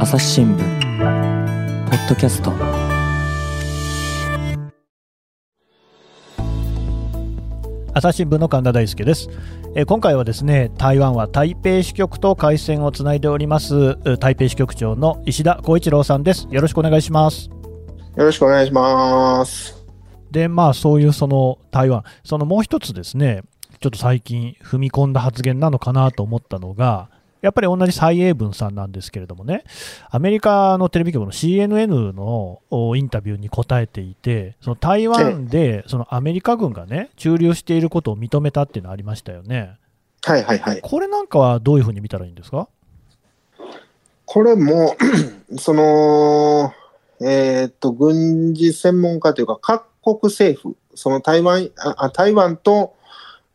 朝日新聞ポッドキャスト。朝日新聞の神田大輔です、えー今回はですね台湾は台北支局と回線をつないでおりますう台北支局長の石田光一郎さんです。よろしくお願いします。よろしくお願いします。でまあそういうその台湾。そのもう一つですねちょっと最近踏み込んだ発言なのかなと思ったのがやっぱり同じ蔡英文さんなんですけれどもね、アメリカのテレビ局の CNN のおインタビューに答えていて、その台湾でそのアメリカ軍がね、駐留していることを認めたっていうのありましたよね。はいはいはい。これなんかはどういうふうに見たらいいんですか？これも、その、えーっと、軍事専門家というか、各国政府、その台湾、ああ台湾と、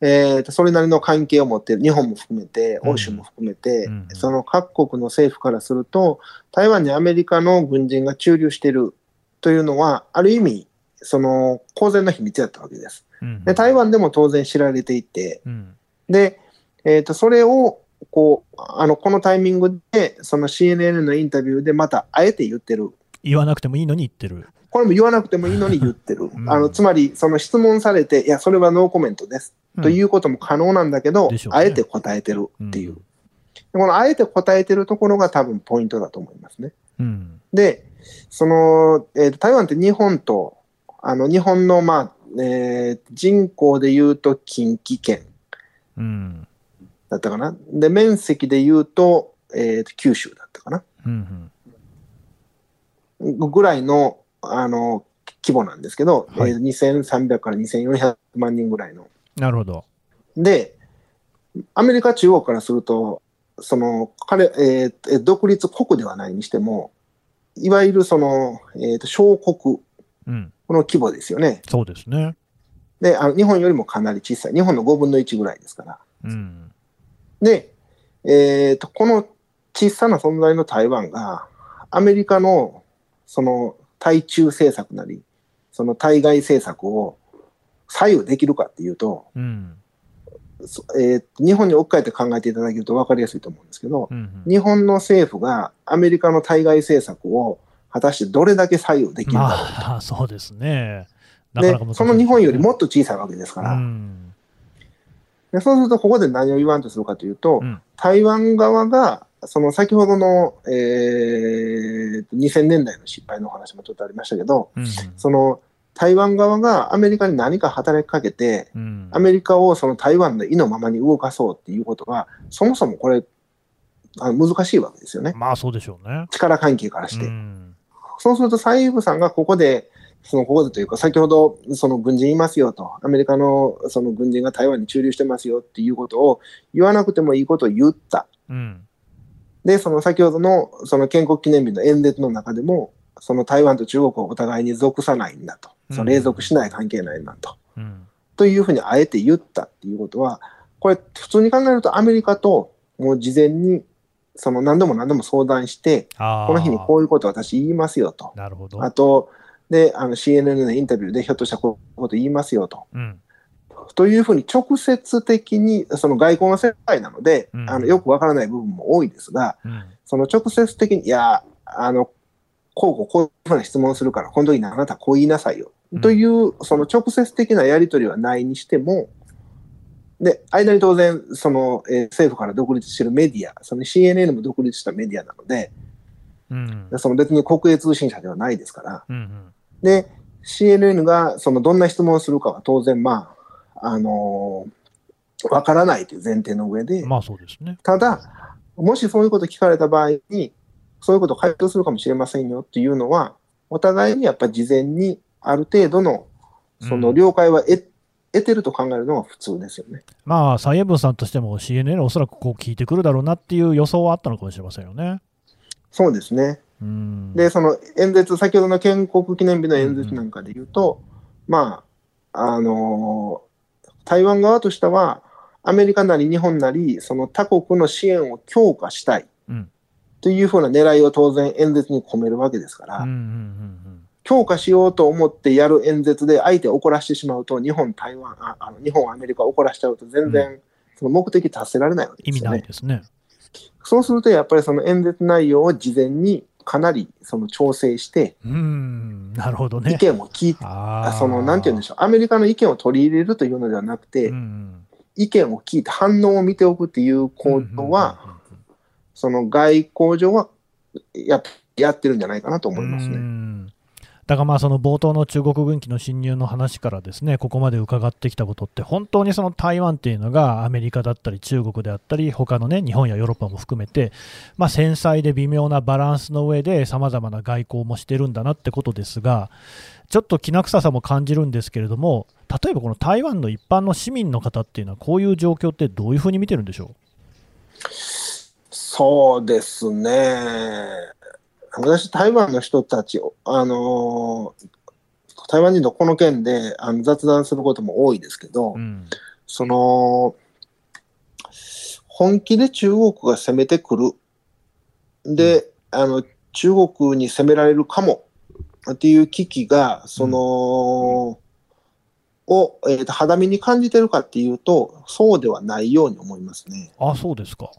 えーっと、それなりの関係を持っている、日本も含めて、うん。欧州も含めて、うん。その各国の政府からすると、台湾にアメリカの軍人が駐留しているというのは、ある意味、その公然の秘密だったわけです。うん。で台湾でも当然知られていて、うん。で、えー、とそれをこうあのこのタイミングでその CNN のインタビューでまたあえて言ってる。言わなくてもいいのに言ってる。これも言わなくてもいいのに言ってる、ん。あのつまりその質問されていやそれはノーコメントです、ということも可能なんだけど、あえて答えてるっていう、うんでこのあえて答えてるところが多分ポイントだと思いますね。うんでその、えーと台湾って日本とあの日本の、まあえー人口でいうと近畿圏うんだったかな。で、面積で言うと、えーと九州だったかな。うんぐらいの、あの、規模なんですけど、はいえー2300から2400万人ぐらいの。なるほど。で、アメリカ中央からすると、その、彼、えーえ独立国ではないにしても、いわゆるその、えーと小国、うん、この規模ですよね。そうですね。で、あの日本よりもかなり小さい。日本の5分の1ぐらいですから。うんで、えーと、この小さな存在の台湾が、アメリカのその対中政策なり、その対外政策を左右できるかっていうと、うん。そえーと日本に置き換えて考えていただけると分かりやすいと思うんですけど、うん日本の政府がアメリカの対外政策を果たしてどれだけ左右できるか。まあ、そうですね。でなか難しいその日本よりもっと小さいわけですから、うん。でそうするとここで何を言わんとするかというと、うん。台湾側が、その先ほどの、えー、2000年代の失敗のお話もちょっとありましたけど、うん。その台湾側がアメリカに何か働きかけて、うんアメリカをその台湾の意のままに動かそうっていうことは、そもそもこれ、あの難しいわけですよね。まあそうでしょうね。力関係からして。うんそうすると、蔡英文さんがここで、そのここでというか、先ほど、その軍人いますよと、アメリカのその軍人が台湾に駐留してますよっていうことを言わなくてもいいことを言った。うんで、その先ほどのその建国記念日の演説の中でも、その台湾と中国をお互いに属さないんだと、その隷属しない関係ないんだと、うん。というふうにあえて言ったっていうことは、これ、普通に考えるとアメリカともう事前にその何度も何度も相談して、この日にこういうことを私言いますよと。なるほど。あと、で、あの CNN のインタビューでひょっとしたらこういうこと言いますよと。うん。というふうに直接的に、その外交の世界なので、うん。あのよくわからない部分も多いですが、うん。その直接的に、いや、あの、こうこうこういうふうな質問するから、この時にあなたこう言いなさいよ。うんという、その直接的なやり取りはないにしても、で、間に当然、その、えー政府から独立しているメディア、その CNN も独立したメディアなので、うんその別に国営通信社ではないですから、うんうんで、CNN がそのどんな質問をするかは当然、まあ、あのーわからないという前提の上で、まあそうですね。ただ、もしそういうこと聞かれた場合に、そういうことを回答するかもしれませんよっていうのは、お互いにやっぱり事前にある程度のその了解は得,、得てると考えるのが普通ですよね。まあ蔡英文さんとしても CNN おそらくこう聞いてくるだろうなっていう予想はあったのかもしれませんよね。そうですね。うんで、その演説、先ほどの建国記念日の演説なんかで言うと、まあ、あのー台湾側としては、アメリカなり日本なり、その他国の支援を強化したいうんというふうな狙いを当然演説に込めるわけですから、強化しようと思ってやる演説で相手を怒らしてしまうと、日本、台湾、ああの日本、アメリカを怒らしちゃうと全然その目的達せられないわけ意味ですよね。ないですね。そうすると、やっぱりその演説内容を事前にかなりその調整して、うん、なるほどね。意見を聞いて、その、なんて言うんでしょう、アメリカの意見を取り入れるというのではなくて、うん意見を聞いて反応を見ておくっていう行動は、その外交上はややってるんじゃないかなと思いますね。だからまあその冒頭の中国軍機の侵入の話からですねここまで伺ってきたことって本当にその台湾っていうのがアメリカだったり中国であったり他のね日本やヨーロッパも含めてまあ繊細で微妙なバランスの上でさまざまな外交もしてるんだなってことですがちょっときな臭さも感じるんですけれども例えばこの台湾の一般の市民の方っていうのはこういう状況ってどういうふうに見てるんでしょう？そうですね。私、台湾の人たち、あのー台湾人とこの件であの雑談することも多いですけど、う、うんその、本気で中国が攻めてくる。で、あの、中国に攻められるかもっていう危機が、その、を、えーと肌身に感じてるかっていうと、そうではないように思いますね。あそうですか。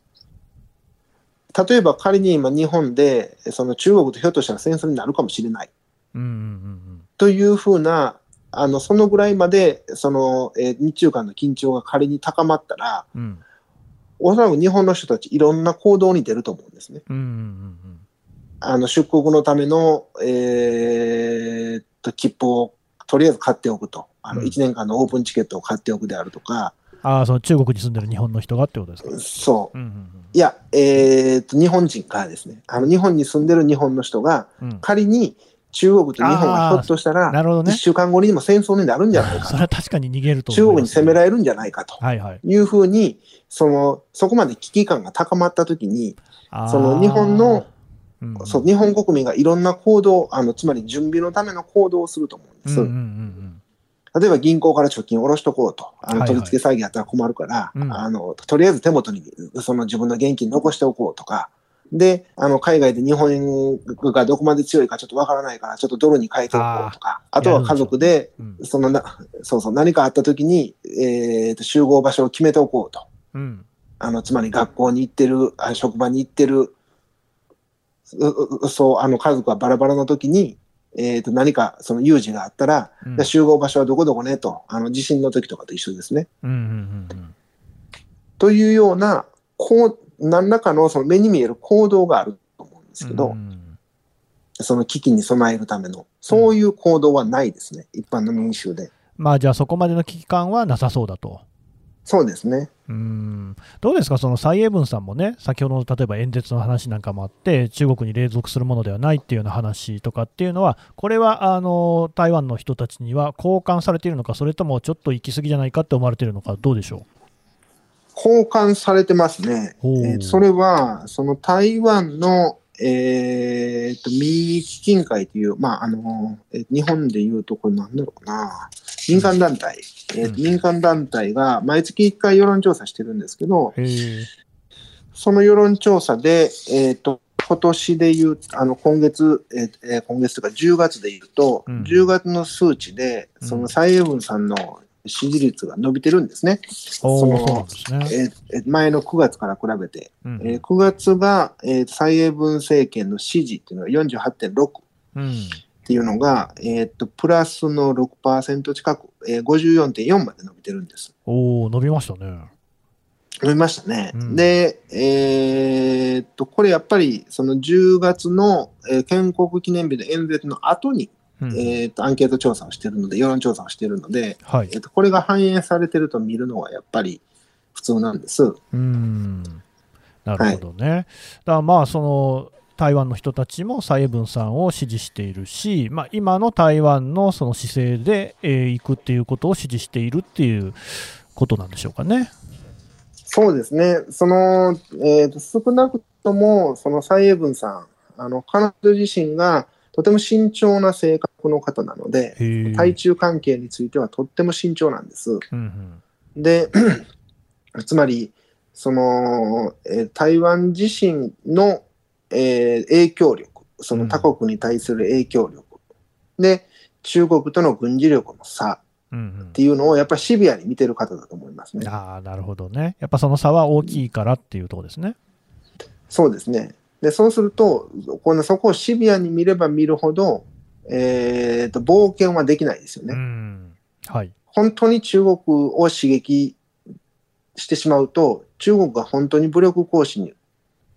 例えば仮に今日本で、その中国とひょっとしたら戦争になるかもしれない。うんうんうんというふうな、あの、そのぐらいまで、その、えー日中間の緊張が仮に高まったら、うん。うんおそらく日本の人たちいろんな行動に出ると思うんですね。うんうんうんあの、出国のための、えーっと、切符をとりあえず買っておくと。あの、うん。1年間のオープンチケットを買っておくであるとか、ああ、その中国に住んでる日本の人がってことですか？そう。うんうんいや、えーっと、日本人からですね。あの、日本に住んでる日本の人が、うんうん仮に中国と日本がひょっとしたら、なるほどね1。週間後にも戦争になるんじゃないか それは確かに逃げると中国に攻められるんじゃないかとはいはい。いうふうに、その、そこまで危機感が高まったときに、その日本の、うんうんそう、日本国民がいろんな行動、あの、つまり準備のための行動をすると思うんです。うんうんうん例えば銀行から貯金を下ろしとこうと。あの、はいはい。取り付け詐欺やったら困るから、うん。あの、とりあえず手元にその自分の現金残しておこうとか、で、あの、海外で日本円がどこまで強いかちょっとわからないから、ちょっとドルに変えておこうとか、あとは家族で、うん。そのな、そうそう、何かあった時に、えーと、集合場所を決めておこうと。うん。あの、つまり学校に行ってる、あ職場に行ってる、ううそう、あの、家族がバラバラの時に、えーと、何かその有事があったら、うん集合場所はどこどこねと、あの、地震の時とかと一緒ですね。うんうんうんというような、こう、何らかのその目に見える行動があると思うんですけど、うんその危機に備えるための、そういう行動はないですね、一般の民衆で。まあじゃあそこまでの危機感はなさそうだと。そうですね。うんどうですか、その蔡英文さんもね、先ほどの例えば演説の話なんかもあって、中国に隷属するものではないっていうような話とかっていうのは、これはあの台湾の人たちには交換されているのか、それともちょっと行き過ぎじゃないかって思われているのか、どうでしょ交換されてますね。えーそれは、その台湾の、えーと、民意基金会という、まあ、あの、えー日本でいうと、これなんだろうな、民間団体、えーうん民間団体が毎月1回世論調査してるんですけど、その世論調査で、えっ、と、今年で言う、あの、今月、えーえー今月とか10月で言うと、うん。10月の数値で、その蔡英文さんの支持率が伸びてるんですね。そのそね。え前の9月から比べて。うんえー9月が、えー蔡英文政権の支持っていうのが48.6っうんていうのが、えー、とプラスの6%近く、えー、54.4まで伸びてるんです。おお、伸びましたね。伸びましたね。うんで、えーっと、これやっぱりその10月の、えー建国記念日の演説の後に、うんえーっとアンケート調査をしているので、世論調査をしているので、はいえーっとこれが反映されてると見るのはやっぱり普通なんです。うんなるほどね。だからまあその台湾の人たちも蔡英文さんを支持しているし、まあ、今の台湾のその姿勢で、えー行くっていうことを支持しているっていうことなんでしょうかね。そうですね。その、えーっと少なくとも、その蔡英文さん、あの、彼女自身がとても慎重な性格の方なので、対中関係についてはとっても慎重なんです。うんで、つまり、その、えー台湾自身の、えー影響力、その他国に対する影響力、で、中国との軍事力の差うんうんっていうのをやっぱりシビアに見てる方だと思いますね。ああなるほどね。やっぱその差は大きいからっていうところですね。そうですね。で、そうすると、このそこをシビアに見れば見るほど、えー、と冒険はできないですよね。うん。はい。本当に中国を刺激してしまうと、中国が本当に武力行使に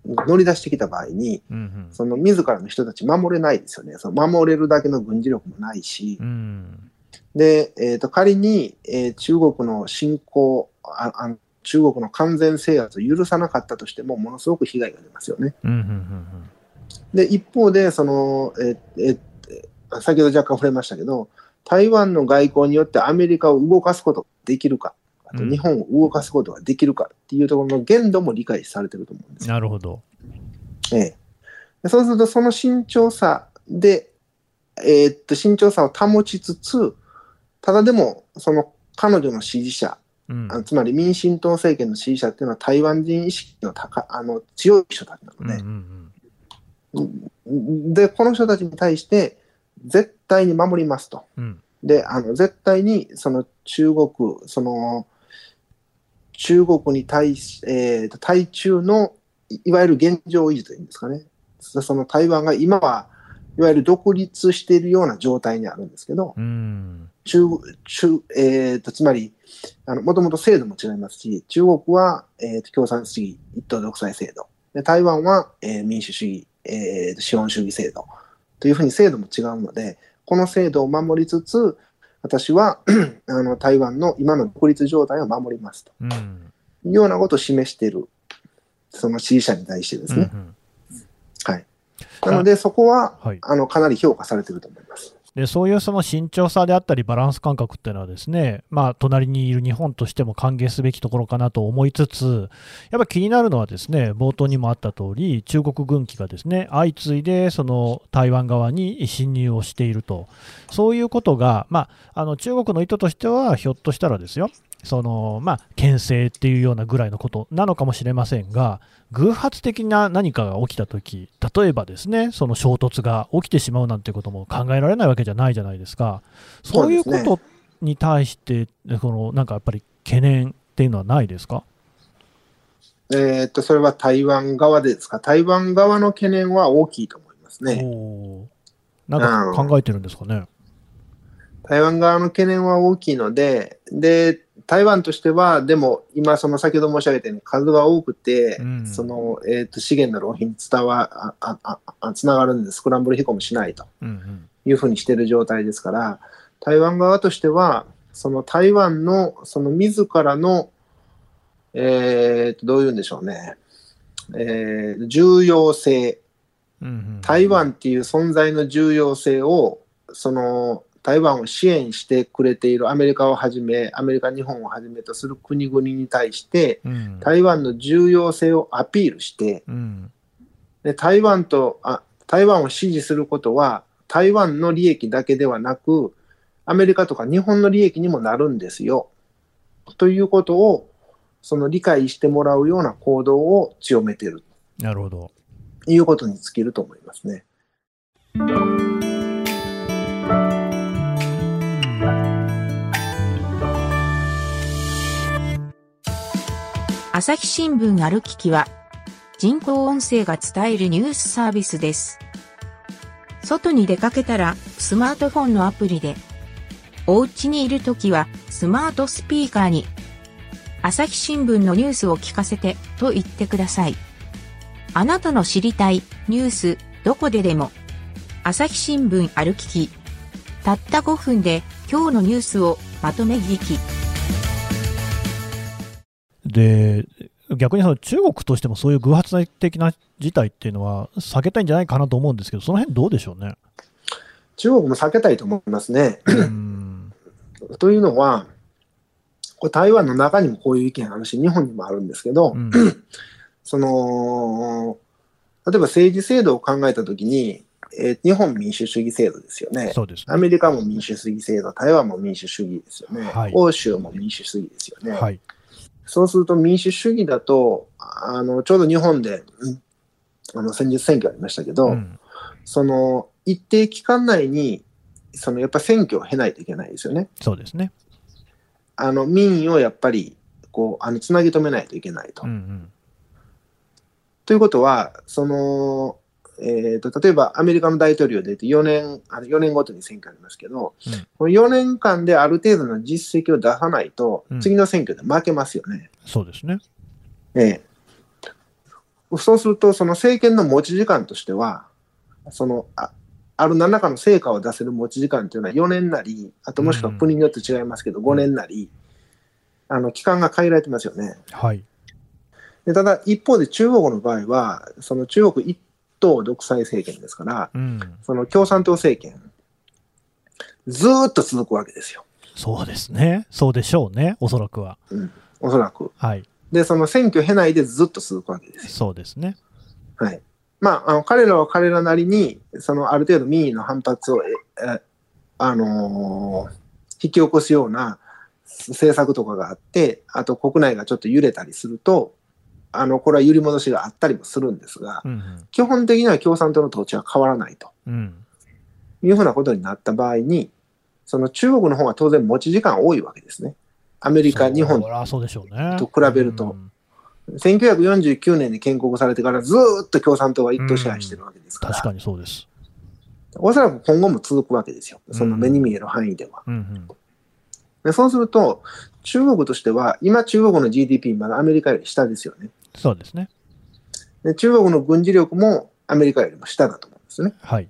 乗り出してきた場合に、うんその自らの人たち守れないですよね。その守れるだけの軍事力もないしうん。う、ん。で、えー、と仮に、えー中国の侵攻ああの、中国の完全制圧を許さなかったとしても、ものすごく被害が出ますよね。うん。うん。で、一方で、その、えええ先ほど若干触れましたけど、台湾の外交によってアメリカを動かすことができるか、あとうん日本を動かすことができるかっていうところの限度も理解されてると思うんですよ。なるほど。ええ、でそうすると、その慎重さで、えーっと、慎重さを保ちつつ、ただでも、その彼女の支持者、うん。あつまり民進党政権の支持者っていうのは台湾人意識の高あの強い人たちなうん。うので、ん。で、この人たちに対して、絶対に守りますと。うん。で、あの、絶対に、その中国、その、中国に対し、えーと、対中の、いいわゆる現状維持というんですかね。そその台湾が今は、いわゆる独立しているような状態にあるんですけど、うん。中、中、えーと、つまり、あの、もともと制度も違いますし、中国は、えーと、共産主義一党独裁制度。で、台湾は、えー民主主義、えーと、資本主義制度。というふうに制度も違うので、この制度を守りつつ、私は あの台湾の今の独立状態を守りますとうん。いうようなことを示している、その支持者に対してですね。うんはい。なので、そこは、はい。あの、かなり評価されていると思います。でそういうその慎重さであったりバランス感覚っていうのはですね、まあ、隣にいる日本としても歓迎すべきところかなと思いつつ、やっぱり気になるのはですね、冒頭にもあった通り、中国軍機がですね、相次いでその台湾側に侵入をしていると、そういうことが、まあ、あの中国の意図としては、ひょっとしたらですよ、そのまあ、牽制っていうようなぐらいのことなのかもしれませんが、偶発的な何かが起きたとき、例えばですね、その衝突が起きてしまうなんてことも考えられないわけじゃないじゃないですか。そういうことに対して、このなんかやっぱり懸念っていうのはないですか？えーっと、それは台湾側でですか？台湾側の懸念は大きいと思いますね。なんか考えてるんですかね？台湾側の懸念は大きいので、で、台湾としては、でも今、その先ほど申し上げたように数が多くて、うん。その、えっ、と、資源の浪費に伝わ、あ、あ、あ、あつながるんで、スクランブル飛行もしないと。いうふうにしている状態ですから、台湾側としては、その台湾の、その自らの、えっ、と、どういうんでしょうね、えー重要性、台湾っていう存在の重要性を、その台湾を支援してくれているアメリカをはじめ、アメリカ、日本をはじめとする国々に対して、うん台湾の重要性をアピールして、うんで台湾とあ、台湾を支持することは、台湾の利益だけではなく、アメリカとか日本の利益にもなるんですよ。ということを、その理解してもらうような行動を強めているなるほど。ということに尽きると思いますね。朝日新聞ある聞きは、人工音声が伝えるニュースサービスです。外に出かけたら、スマートフォンのアプリで、お家にいるときは、スマートスピーカーに、朝日新聞のニュースを聞かせて、と言ってください。あなたの知りたい、ニュース、どこででも、朝日新聞ある聞き。たった5分で、今日のニュースをまとめ聞き。で、逆にその中国としてもそういう偶発的な事態っていうのは避けたいんじゃないかなと思うんですけど、その辺どうでしょうね。中国も避けたいと思いますね。うん というのは、これ台湾の中にもこういう意見あるし、日本にもあるんですけど、うん その、例えば政治制度を考えたときに、えー日本民主主義制度ですよね。そうですね。アメリカも民主主義制度、台湾も民主主義ですよね。はい欧州も民主主義ですよね。はい。そうすると民主主義だと、あのちょうど日本で、うんあの先日選挙ありましたけど、うんその一定期間内に、そのやっぱ選挙を経ないといけないですよね。そうですね。あの民意をやっぱりこうあのつなぎ止めないといけないと。うんうんということは、その、えー、と例えばアメリカの大統領で4年あの4年ごとに選挙ありますけど、うんこの4年間である程度の実績を出さないとうん、次の選挙で負けますよね。そうですね。ええそうすると、その政権の持ち時間としては、そのあある何らかの成果を出せる持ち時間というのは4年なり、あともしくは国によって違いますけど、5年なり、あの期間が限られてますよね。はい。でただ、一方で中国の場合は、その中国一党独裁政権ですから、うん。その共産党政権、ずーっと続くわけですよ、そうですね。そうでしょうね。おそらくは。おそらく。はい。で、その選挙経ないでずっと続くわけですよ。そうですね。はい。まあ、あの彼らは彼らなりに、そのある程度民意の反発を、ええあのー引き起こすような政策とかがあって、あと国内がちょっと揺れたりすると、あの、これは揺り戻しがあったりもするんですが、うん基本的には共産党の統治は変わらないとうん。うん。いうふうなことになった場合に、その中国の方が当然持ち時間多いわけですね。アメリカ、日本そりゃそうでしょうね。と比べるとうん1949年に建国されてからずーっと共産党が一党支配してるわけですから、確かにそうです。おそらく今後も続くわけですよ。その目に見える範囲では。うんうん。でそうすると、中国としては、今中国の GDP まだアメリカより下ですよね。そうですね。で中国の軍事力もアメリカよりも下だと思うんですね。はい。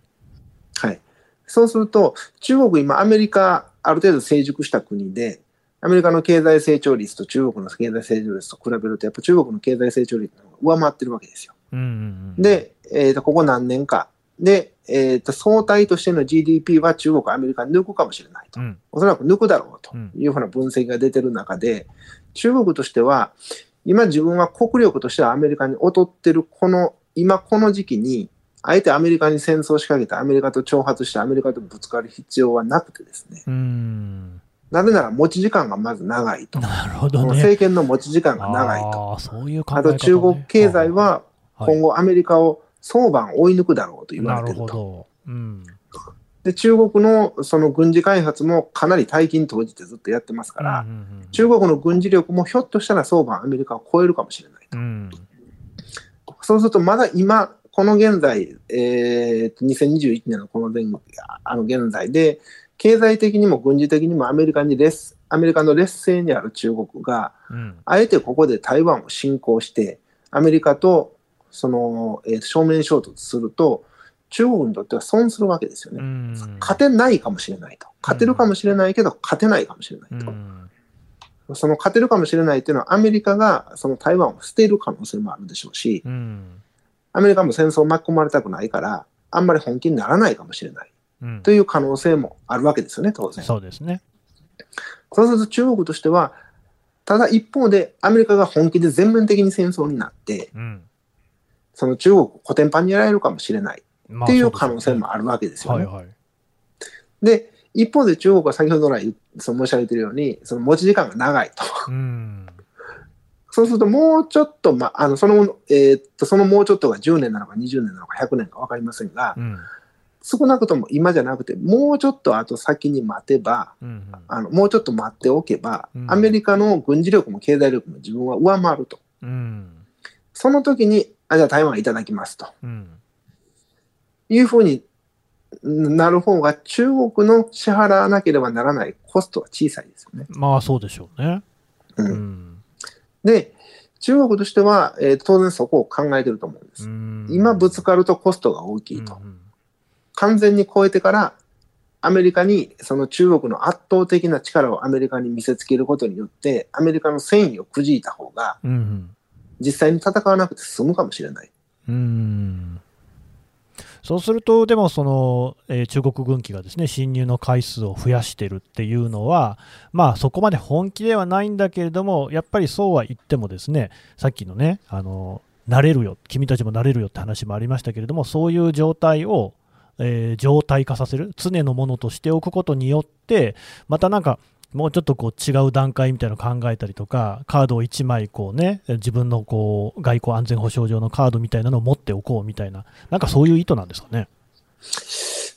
はい。そうすると、中国今アメリカある程度成熟した国で、アメリカの経済成長率と中国の経済成長率と比べると、やっぱ中国の経済成長率の方が上回ってるわけですよ。うんうんうん。、で、えー、とここ何年かで、えー、と相対としての GDP は中国、アメリカ抜くかもしれないと。うん。おそらく抜くだろうとうんいうふうな分析が出てる中で、中国としては、今自分は国力としてはアメリカに劣ってるこの、今この時期に、あえてアメリカに戦争を仕掛けてアメリカと挑発してアメリカとぶつかる必要はなくてですね、うーん。なぜなら持ち時間がまず長いと。なるほどね。政権の持ち時間が長いと。ああ、そういう考え方、ね。あと中国経済ははい今後アメリカを相番追い抜くだろうと言われてると。ほど。うん。で、中国のその軍事開発もかなり大金投じてずっとやってますから、中国の軍事力もひょっとしたら相場アメリカを超えるかもしれない。うん。そうすると、まだ今、この現在、えーと、2021年のこの前あの現在で、経済的にも軍事的にもアメリカに劣アメリカの劣勢にある中国が、うん。あえてここで台湾を侵攻して、アメリカとその、えー正面衝突すると、中国にとっては損するわけですよね。うん。勝てないかもしれないと。勝てるかもしれないけど、勝てないかもしれないと。うん。その勝てるかもしれないっていうのは、アメリカがその台湾を捨てる可能性もあるでしょうし、うん。アメリカも戦争を巻き込まれたくないから、あんまり本気にならないかもしれないうんという可能性もあるわけですよね、当然。そうですね。そうすると中国としては、ただ一方でアメリカが本気で全面的に戦争になって、うん。その中国をコテンパンにやられるかもしれないまっていう可能性もあるわけですよね。はいはい。で、一方で中国は先ほど来その申し上げているように、その持ち時間が長いと。うん。そうするともうちょっと、ま、あのその、えーっと、そのもうちょっとが10年なのか20年なのか100年か分かりませんがう、ん。少なくとも今じゃなくて、もうちょっと後先に待てば、うん。あのもうちょっと待っておけば、うんアメリカの軍事力も経済力も自分は上回ると。うん。その時に、あじゃあ台湾いただきますとうん。いうふうになる方が、中国の支払わなければならないコストは小さいですよね。まあそうでしょうね。ううんん。で、中国としては、えー当然そこを考えてると思うんです。うん今ぶつかるとコストが大きいと。うん完全に超えてから、アメリカに、その中国の圧倒的な力をアメリカに見せつけることによって、アメリカの戦意をくじいた方が、うん。うん。実際に戦わなくて済むかもしれない。うんそうすると、でもその、えー中国軍機がですね侵入の回数を増やしてるっていうのは、まあ、そこまで本気ではないんだけれども、やっぱりそうは言っても、ですねさっきのね、あの慣れるよ、君たちも慣れるよって話もありましたけれども、そういう状態を、えー状態化させる、常のものとしておくことによって、またなんか、もうちょっとこう違う段階みたいなのを考えたりとか、カードを1枚こうね、自分のこう外交安全保障上のカードみたいなのを持っておこうみたいな、なんかそういう意図なんですかね？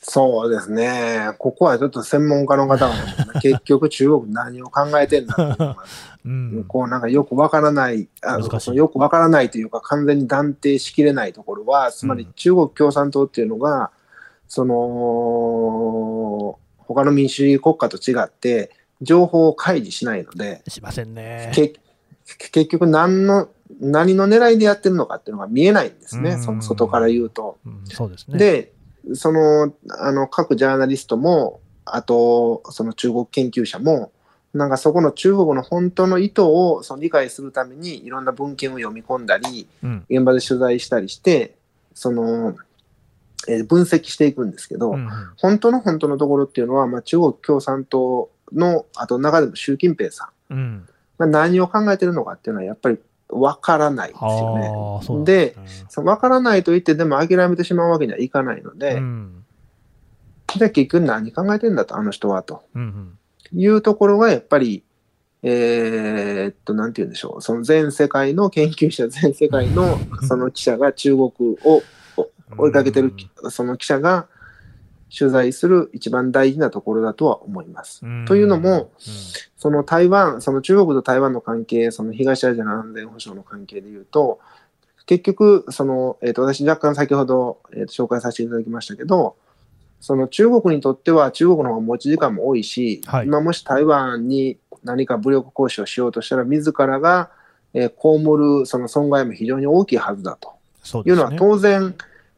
そうですね。ここはちょっと専門家の方が、結局中国何を考えてんだっていうのが、うん。こうなんかよくわからない、あのよくわからないというか完全に断定しきれないところは、つまりうん中国共産党っていうのが、その、他の民主主義国家と違って、情報を開示しないので、しませんね。け結局何の、何の狙いでやってるのかっていうのが見えないんですね、うんそ外から言うと。うん、そうですね。、で、その、あの、各ジャーナリストも、あと、その中国研究者も、なんかそこの中国の本当の意図をその理解するためにいろんな文献を読み込んだり、うん。現場で取材したりして、その、えー分析していくんですけど、うん本当の本当のところっていうのは、まあ、中国共産党の、あと中でも習近平さんうん。が何を考えてるのかっていうのはやっぱりわからないですよね。で、すねその分からないと言ってでも諦めてしまうわけにはいかないので、うん。で結局何考えてんだと、あの人はとうん。いうところがやっぱり、えーっと、なんて言うんでしょう、その全世界の研究者、全世界の その記者が中国を追いかけてる、その記者が取材する一番大事なところだとは思います。うんというのも、その台湾、その中国と台湾の関係、その東アジアの安全保障の関係でいうと、結局、その、えっ、と、私若干先ほど、えーと紹介させていただきましたけど、その中国にとっては中国の方が持ち時間も多いし、はい今もし台湾に何か武力行使をしようとしたら、自らが、えー被るその損害も非常に大きいはずだと。いうのは当然、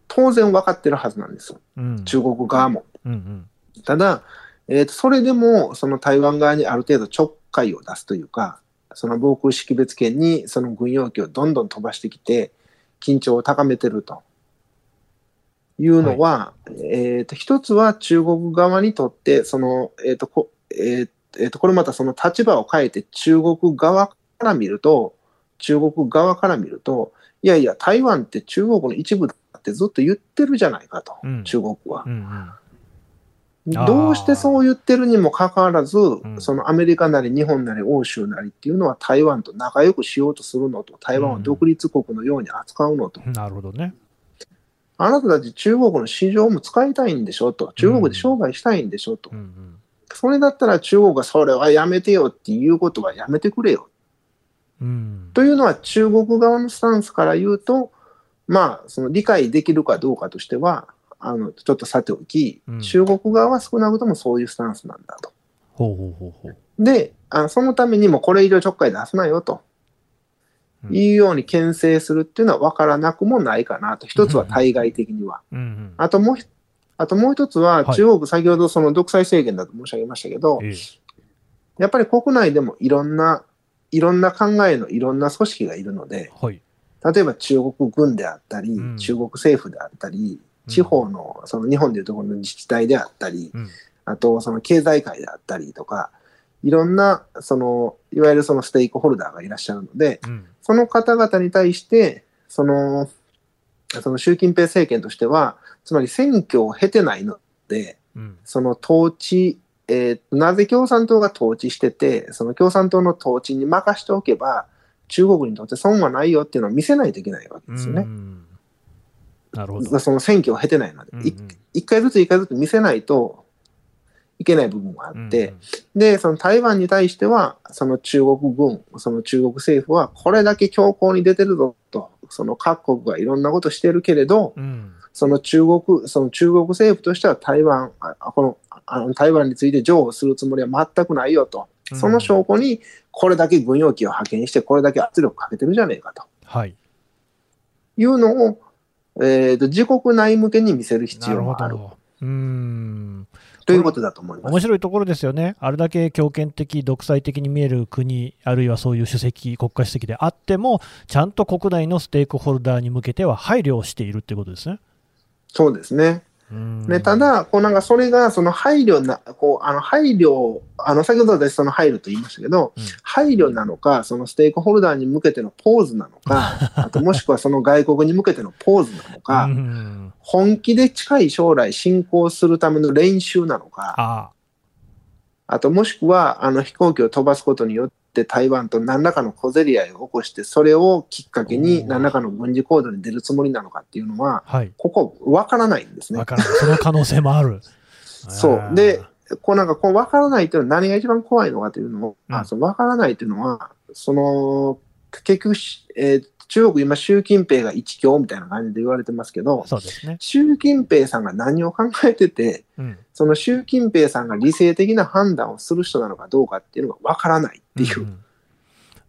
当然分かってるはずなんですよ。うん中国側も。うんうん。ただ、えーとそれでもその台湾側にある程度ちょっかいを出すというか、その防空識別圏にその軍用機をどんどん飛ばしてきて、緊張を高めてるというのは、えーと一つは中国側にとって、そのえーとこえーえーとこれまたその立場を変えて中国側から見ると、中国側から見ると、いやいや、台湾って中国の一部だってずっと言ってるじゃないかと、うん中国はう。んうん。どうしてそう言ってるにもかかわらず、んそのアメリカなり日本なり欧州なりっていうのは台湾と仲良くしようとするのと、台湾を独立国のように扱うのと、なるほどね。あなたたち中国の市場も使いたいんでしょと、中国で商売したいんでしょと、うんうん。それだったら中国がそれはやめてよっていうことはやめてくれようん。というのは中国側のスタンスから言うと、まあ、その理解できるかどうかとしては、あのちょっとさておき、うん中国側は少なくともそういうスタンスなんだと。ほうほうほうほう。で、あそのためにもこれ以上ちょっかい出すなよと、うんいうように牽制するっていうのは分からなくもないかなと。一つは対外的には。うんうん。あともうひ、あともう一つははい中国、先ほどその独裁政権だと申し上げましたけど、ええやっぱり国内でもいろんな、いろんな考えのいろんな組織がいるので、はい。例えば中国軍であったり、うん中国政府であったり、地方の、その日本でいうところの自治体であったり、うん。あとその経済界であったりとか、いろんな、その、いわゆるそのステークホルダーがいらっしゃるので、うん。その方々に対して、その、その習近平政権としては、つまり選挙を経てないので、うん。その統治、えーなぜ共産党が統治してて、その共産党の統治に任しておけば、中国にとって損はないよっていうのを見せないといけないわけですよね。うんなるほど。その選挙を経てないので、うんうんい一回ずつ一回ずつ見せないといけない部分があって、で、その台湾に対しては、その中国軍、その中国政府は、これだけ強硬に出てるぞと、その各国がいろんなことしてるけれど、うん。うん。その中国、その中国政府としては台湾、あこのあの台湾について譲歩するつもりは全くないよと、うんその証拠に、これだけ軍用機を派遣して、これだけ圧力かけてるじゃねえかとはい。いうのを、えーと自国内向けに見せる必要があるど。うーん。ということだと思います面。白いところですよね。あれだけ強権的、独裁的に見える国、あるいはそういう主席、国家主席であっても、ちゃんと国内のステークホルダーに向けては配慮をしているっていうことですね。そうですね。うーん。ね、た、だ、こうなんかそれがその配慮な、こうあの配慮、あの先ほど私その配慮と言いましたけど、うん。配慮なのか、そのステークホルダーに向けてのポーズなのか、あともしくはその外国に向けてのポーズなのか、うん。本気で近い将来進行するための練習なのか、ああ。ともしくはあの飛行機を飛ばすことによっって台湾と何らかの小競り合いを起こして、それをきっかけおにー何らかの軍事行動に出るつもりなのかっていうのは、はい。ここ分からないんですね。その可能性もある。そうで、こうなんかこう分からないというのは何が一番怖いのかというのを、うんあその分からないというのは、その、結局し、えー中国今習近平が一強みたいな感じで言われてますけど、そうですね。習近平さんが何を考えてて、うん。その習近平さんが理性的な判断をする人なのかどうかっていうのが分からないっていう。んん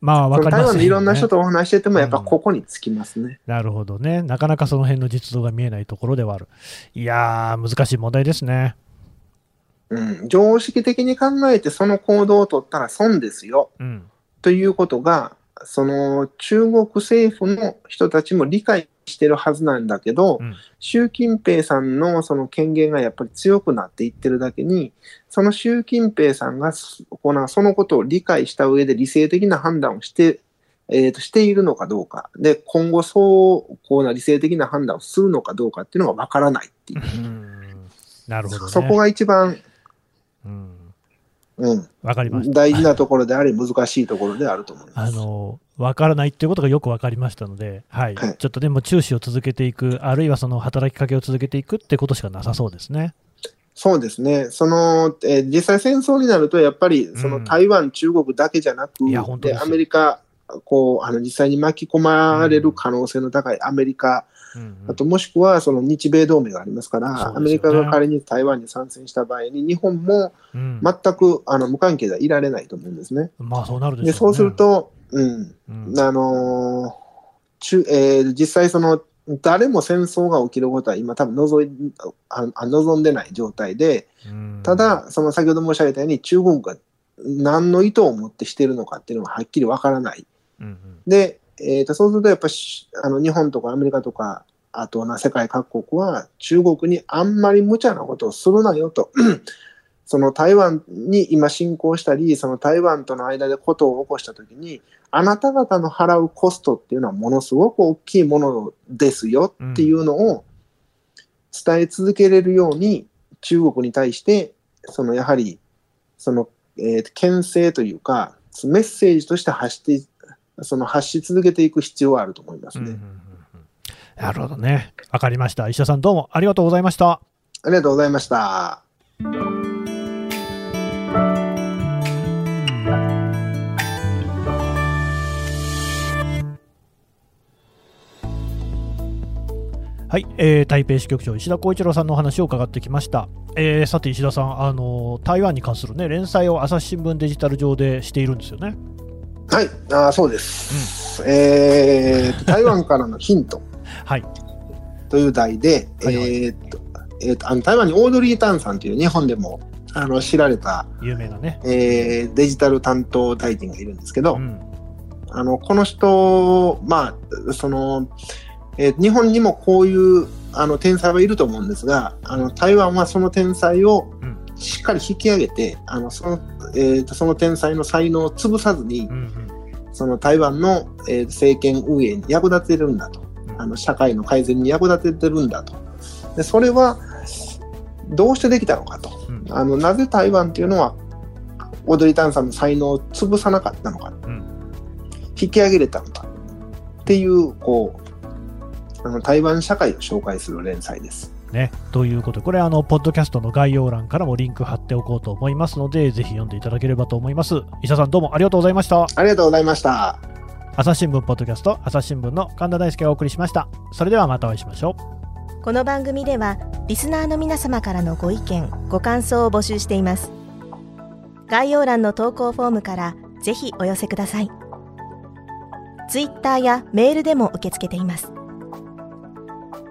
まあ、わかります台湾でいろんな人と。とお話ししてても、やっぱここにつきますね。なるほどね。なかなかその辺の実像が見えないところではある。いやー、難しい問題ですね。うん、常識的に考えてその行動を取ったら損ですようん。ということが、その中国政府の人たちも理解してるはずなんだけど、うん習近平さんのその権限がやっぱり強くなっていってるだけに、その習近平さんがそこのそのことを理解した上で理性的な判断をして、えーとしているのかどうか、で、今後そう、こうな理性的な判断をするのかどうかっていうのがわからないっていう。うんなるほどね。そこが一番、うん。うん、わかりました。大事なところであり、難しいところであると思います。あの分からないっていうことがよく分かりましたので、はいはいちょっとでも注視を続けていく、あるいはその働きかけを続けていくってことしかなさそうですね。そうですね。その、えー実際戦争になると、やっぱり、そのうん台湾、中国だけじゃなく、いや本当アメリカ、こう、あの、実際に巻き込まれる可能性の高いアメリカ、うんうん。あともしくはその日米同盟がありますから、アメリカが仮に台湾に参戦した場合に、日本もうん。全くあの無関係ではいられないと思うんですね。まあそうなるそうすると、うん、うん、あのえー実際その、誰も戦争が起きることは今多分望いああ望んでない状態で、うん。ただ、その先ほど申し上げたように中国が何の意図を持ってしているのかっていうのがはっきりわからない。うんうん。で、えーとそうするとやっぱしあの日本とかアメリカとか、あとな世界各国は中国にあんまり無茶なことをするなよと。その台湾に今侵攻したり、その台湾との間でことを起こしたときに、あなた方の払うコストっていうのはものすごく大きいものですよっていうのを伝え続けれるように、中国に対して、そのやはり、その、えー牽制というか、メッセージとして発して、その発し続けていく必要はあると思いますね。うんうんうんうんなるほどね。わかりました。石田さんどうもありがとうございました。ありがとうございました。はい、えー台北支局長石田浩一郎さんのお話を伺ってきました。えーさて石田さん、あの台湾に関するね連載を朝日新聞デジタル上でしているんですよね。はい、あーそうです。えーと台湾からのヒント はい。という題で、はいはいえーっと、えーっと、あの台湾にオードリー・タンさんという日本でもあの知られた、有名なね。えーデジタル担当大臣がいるんですけど、うん。あのこの人、まあ、その、えー日本にもこういうあの天才はいると思うんですが、あの台湾はその天才をうんしっかり引き上げて、あのそのえーとその天才の才能を潰さずにう、んその台湾の、えー政権運営に役立てるんだと、うんあの社会の改善に役立ててるんだと。でそれはどうしてできたのかと。うんあのなぜ台湾っていうのは、オードリー・タンさんの才能を潰さなかったのか。うん引き上げれたのかっていう、こう、あの台湾社会を紹介する連載です。ね、ということで、これあの、ポッドキャストの概要欄からもリンク貼っておこうと思いますので、ぜひ読んでいただければと思います。石田さん、どうもありがとうございました。ありがとうございました。朝日新聞ポッドキャスト、朝日新聞の神田大輔がお送りしました。それではまたお会いしましょう。この番組ではリスナーの皆様からのご意見ご感想を募集しています概要欄の投稿フォームからぜひお寄せくださいツイッターやメールでも受け付けています